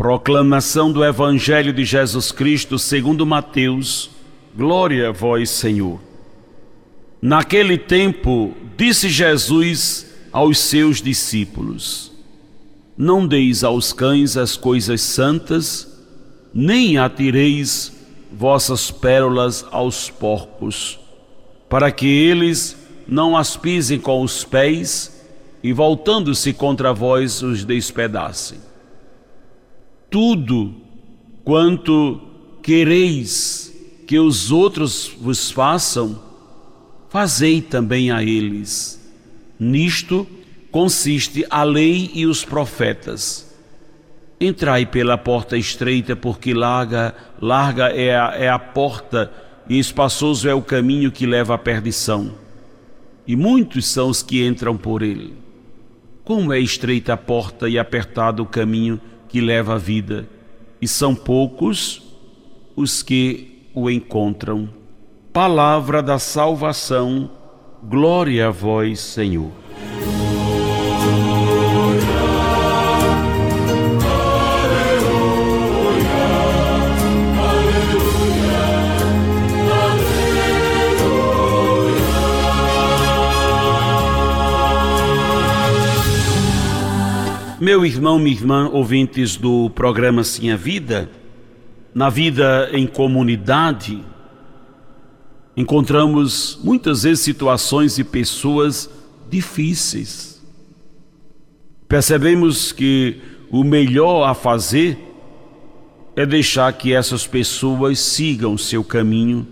Proclamação do Evangelho de Jesus Cristo segundo Mateus. Glória a vós, Senhor. Naquele tempo, disse Jesus aos seus discípulos: Não deis aos cães as coisas santas, nem atireis vossas pérolas aos porcos, para que eles não as pisem com os pés e, voltando-se contra vós, os despedacem. Tudo quanto quereis que os outros vos façam, fazei também a eles. Nisto consiste a lei e os profetas. Entrai pela porta estreita, porque larga, larga é a, é a porta e espaçoso é o caminho que leva à perdição e muitos são os que entram por ele. Como é estreita a porta e apertado o caminho que leva à vida, e são poucos os que o encontram. Palavra da salvação, glória a vós, Senhor. Meu irmão, minha irmã, ouvintes do programa Sim a Vida, na vida em comunidade, encontramos muitas vezes situações e pessoas difíceis. Percebemos que o melhor a fazer é deixar que essas pessoas sigam seu caminho,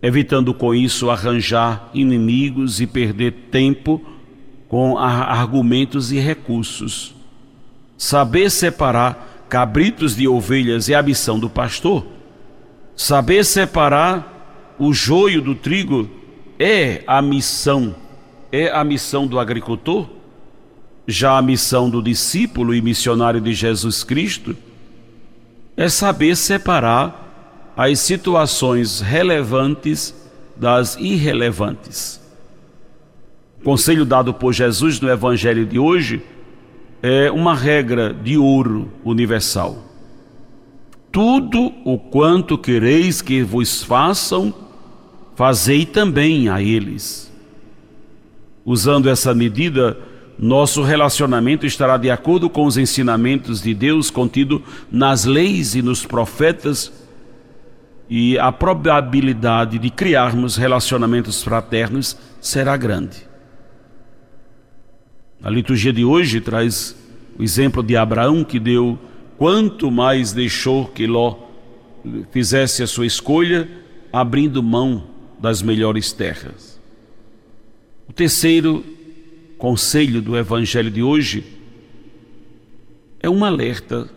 evitando com isso arranjar inimigos e perder tempo com argumentos e recursos. Saber separar cabritos de ovelhas é a missão do pastor. Saber separar o joio do trigo é a missão, é a missão do agricultor. Já a missão do discípulo e missionário de Jesus Cristo é saber separar as situações relevantes das irrelevantes. Conselho dado por Jesus no Evangelho de hoje é uma regra de ouro universal. Tudo o quanto quereis que vos façam, fazei também a eles. Usando essa medida, nosso relacionamento estará de acordo com os ensinamentos de Deus contido nas leis e nos profetas, e a probabilidade de criarmos relacionamentos fraternos será grande. A liturgia de hoje traz o exemplo de Abraão que deu quanto mais deixou que Ló fizesse a sua escolha, abrindo mão das melhores terras. O terceiro conselho do evangelho de hoje é um alerta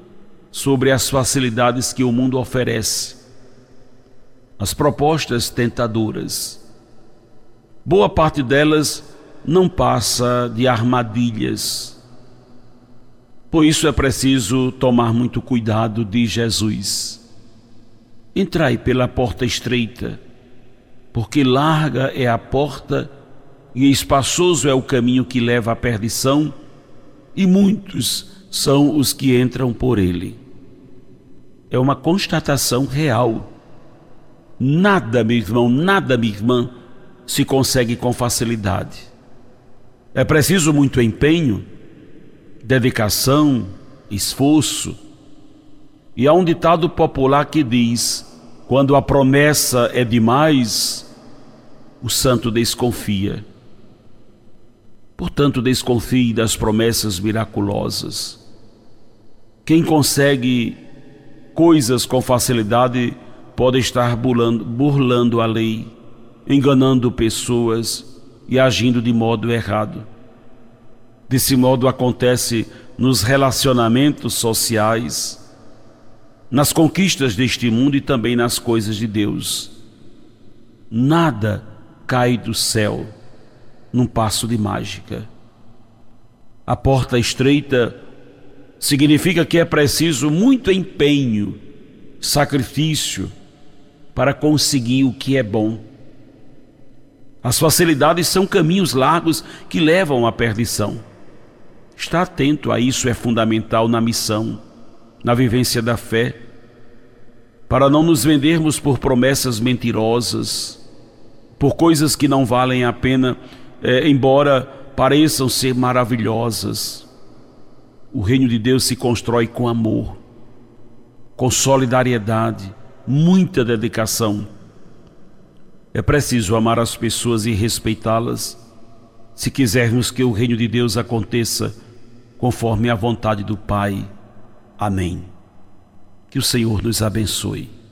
sobre as facilidades que o mundo oferece, as propostas tentadoras. Boa parte delas não passa de armadilhas. Por isso é preciso tomar muito cuidado, diz Jesus. Entrai pela porta estreita, porque larga é a porta e espaçoso é o caminho que leva à perdição, e muitos são os que entram por ele. É uma constatação real. Nada, meu irmão, nada, minha irmã, se consegue com facilidade. É preciso muito empenho, dedicação, esforço. E há um ditado popular que diz: quando a promessa é demais, o santo desconfia. Portanto, desconfie das promessas miraculosas. Quem consegue coisas com facilidade pode estar burlando, burlando a lei, enganando pessoas e agindo de modo errado. Desse modo acontece nos relacionamentos sociais, nas conquistas deste mundo e também nas coisas de Deus. Nada cai do céu num passo de mágica. A porta estreita significa que é preciso muito empenho, sacrifício para conseguir o que é bom. As facilidades são caminhos largos que levam à perdição. Estar atento a isso é fundamental na missão, na vivência da fé, para não nos vendermos por promessas mentirosas, por coisas que não valem a pena, é, embora pareçam ser maravilhosas. O reino de Deus se constrói com amor, com solidariedade, muita dedicação. É preciso amar as pessoas e respeitá-las se quisermos que o reino de Deus aconteça conforme a vontade do Pai. Amém. Que o Senhor nos abençoe.